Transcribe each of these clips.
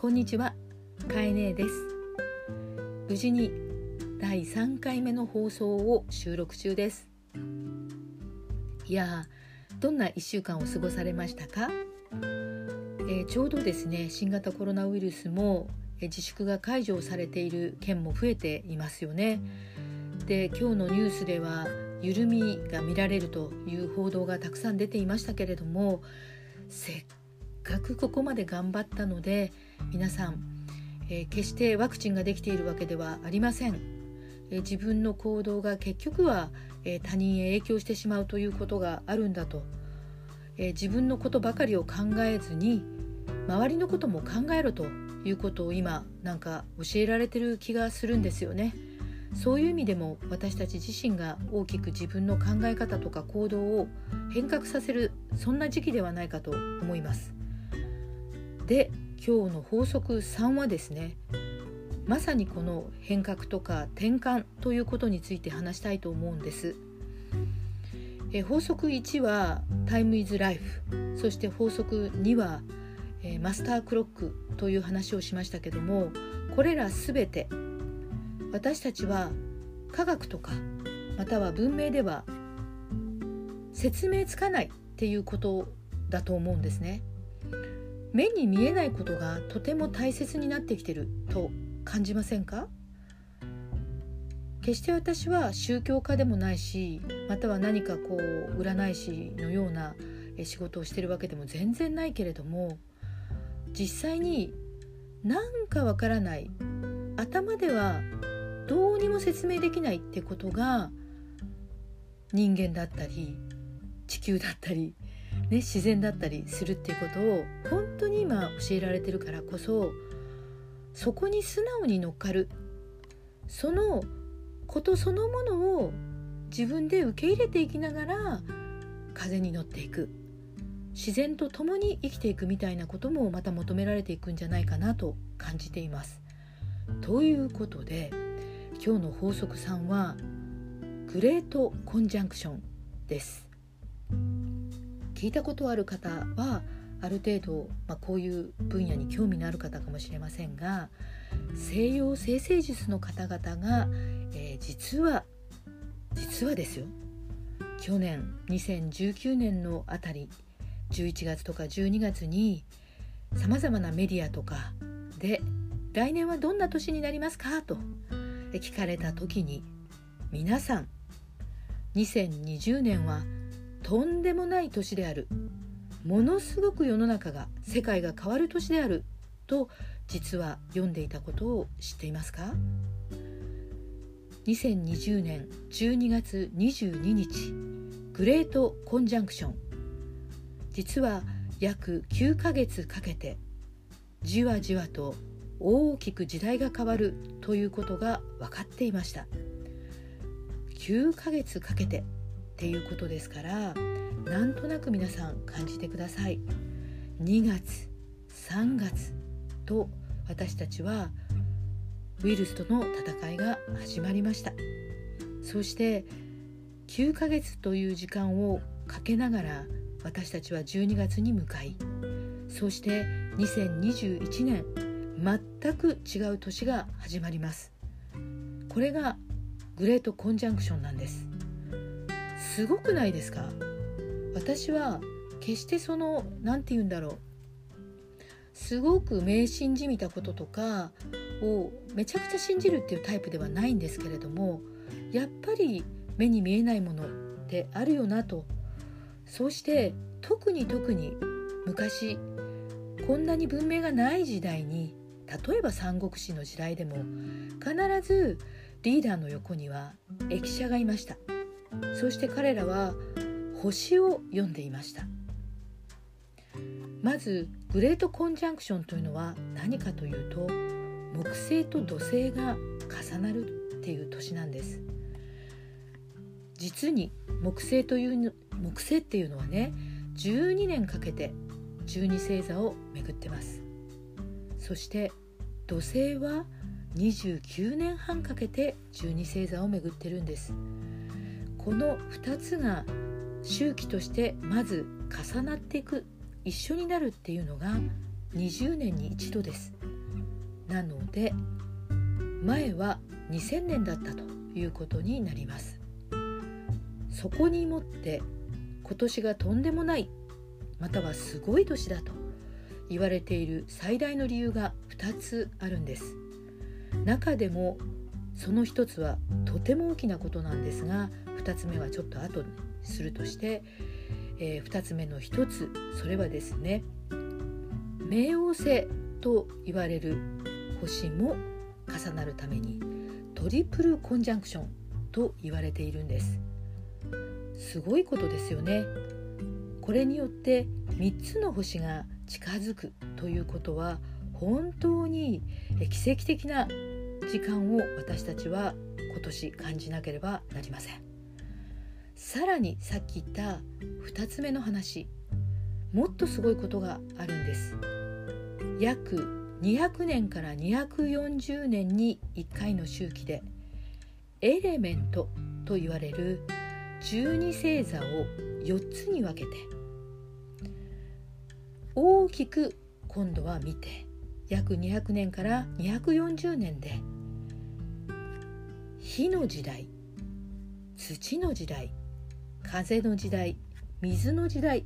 こんにちは、かえねえです。無事に第3回目の放送を収録中です。いやどんな1週間を過ごされましたか、えー、ちょうどですね新型コロナウイルスも自粛が解除されている県も増えていますよね。で今日のニュースでは緩みが見られるという報道がたくさん出ていましたけれどもせっかくここまで頑張ったので皆さん、えー、決してワクチンができているわけではありません、えー、自分の行動が結局は、えー、他人へ影響してしまうということがあるんだと、え自分のことばかりを考えずに周りのことも考えろということを今なんか教えられてる気がするんですよね。そういう意味でも私たち自身が大きく自分の考え方とか行動を変革させるそんな時期ではないかと思います。で今日の法則3はですねまさにこの変革とか転換ということについて話したいと思うんです。え法則1はタイムイズライフそして法則2はえマスタークロックという話をしましたけどもこれら全て私たちは科学とかまたは文明では説明つかないっていうことだと思うんですね。目に見えないことがとても大切になってきてると感じませんか？決して私は宗教家でもないしまたは何かこう占い師のような仕事をしてるわけでも全然ないけれども実際になんかわからない頭ではどうにも説明できないってことが人間だったり地球だったりね、自然だったりするっていうことを本当に今教えられてるからこそそこに素直に乗っかるそのことそのものを自分で受け入れていきながら風に乗っていく自然と共に生きていくみたいなこともまた求められていくんじゃないかなと感じています。ということで今日の法則3はグレートコンジャンクションです。聞いたことある方はある程度、まあ、こういう分野に興味のある方かもしれませんが西洋生成術の方々が、えー、実は実はですよ去年2019年のあたり11月とか12月にさまざまなメディアとかで「来年はどんな年になりますか?」と聞かれた時に皆さん2020年は「とんでもない年である。ものすごく世の中が世界が変わる年である。と実は読んでいたことを知っていますか？2020年12月22日グレートコンジャンクション。実は約9ヶ月かけてじわじわと大きく時代が変わるということが分かっていました。9ヶ月かけてっていうことですからなんとなく皆さん感じてください。2月3月と私たちはウイルスとの戦いが始まりました。そして9ヶ月という時間をかけながら私たちは12月に向かいそして2021年全く違う年が始まります。これがグレートコンジャンクションなんです。すごくないですか？私は決してその何て言うんだろう。すごく迷信じみたこととかをめちゃくちゃ信じるっていうタイプではないんですけれどもやっぱり目に見えないものってあるよなと。そうして特に特に昔こんなに文明がない時代に例えば三国志の時代でも必ずリーダーの横には駅舎がいました。そして彼らは星を読んでいました。まずグレートコンジャンクションというのは何かというと木星と土星が重なるっていう年なんです。実に木星という木星っていうのはね12年かけて12星座を巡ってます。そして土星は29年半かけて12星座を巡ってるんです。この2つが周期としてまず重なっていく一緒になるっていうのが20年に一度です。なので前は2000年だったということになります。そこにもって今年がとんでもないまたはすごい年だと言われている最大の理由が2つあるんです。中でもその1つはとても大きなことなんですが2つ目はちょっと後にするとして、えー、2つ目の1つそれはですね冥王星と言われる星も重なるためにトリプルコンジャンクションと言われているんです。すごいことですよね。これによって3つの星が近づくということは本当に奇跡的な時間を私たちは今年感じなければなりません。さらにさっき言った2つ目の話。もっとすごいことがあるんです。約200年から240年に1回の周期でエレメントと言われる12星座を4つに分けて大きく今度は見て約200年から240年で火の時代土の時代風の時代水の時代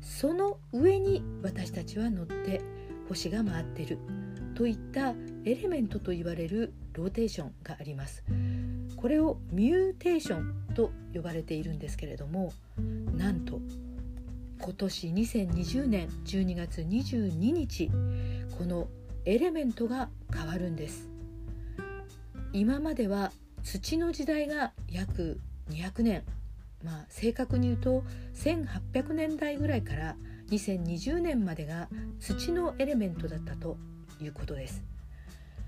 その上に私たちは乗って星が回ってるといったエレメントと言われるローテーションがあります。これをミューテーションと呼ばれているんですけれどもなんと今年2020年12月22日このエレメントが変わるんです。今までは土の時代が約200年。まあ正確に言うと1800年代ぐらいから2020年までが土のエレメントだったということです。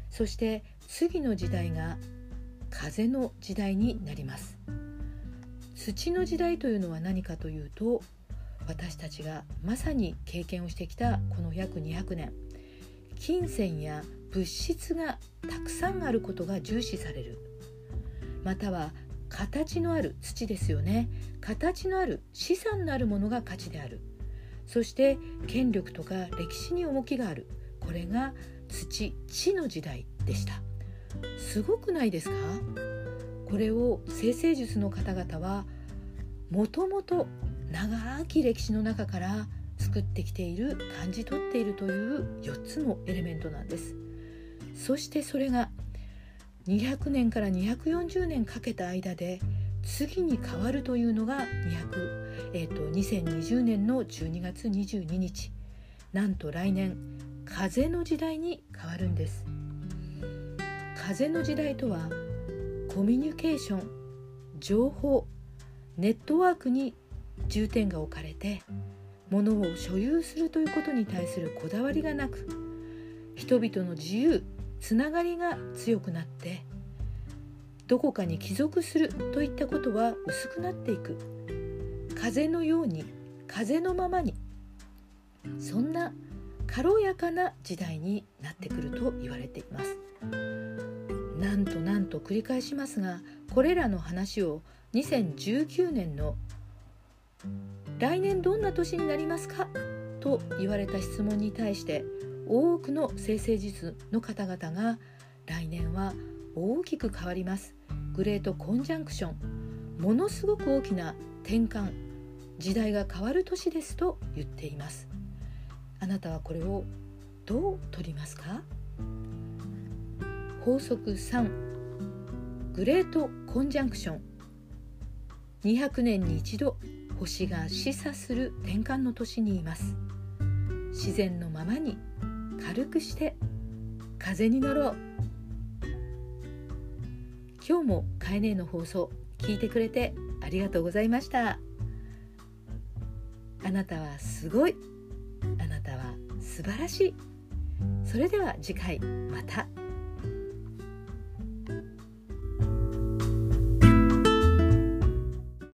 そして次の時代が風の時代になります。土の時代というのは何かというと私たちがまさに経験をしてきたこの約200年。金銭や物質がたくさんあることが重視される。または形のある土ですよね。形のある資産のあるものが価値である。そして権力とか歴史に重きがある。これが土地の時代でした。すごくないですか？これを生成術の方々はもともと長き歴史の中から作ってきている感じ取っているという4つのエレメントなんです。そしてそれが200年から240年かけた間で次に変わるというのが200、えーと、2020年の12月22日なんと来年風の時代に変わるんです。風の時代とはコミュニケーション情報ネットワークに重点が置かれて物を所有するということに対するこだわりがなく人々の自由つながりが強くなってどこかに帰属するといったことは薄くなっていく。風のように風のままにそんな軽やかな時代になってくると言われています。なんとなんと繰り返しますがこれらの話を2019年の来年どんな年になりますか？と言われた質問に対して多くの生成術の方々が来年は大きく変わります。グレートコンジャンクション。ものすごく大きな転換。時代が変わる年ですと言っています。あなたはこれをどう取りますか？法則3グレートコンジャンクション。200年に一度星が示唆する転換の年にいます。自然のままに軽くして風に乗ろう。今日もカエネの放送聞いてくれてありがとうございました。あなたはすごい。あなたは素晴らしい。それでは次回また。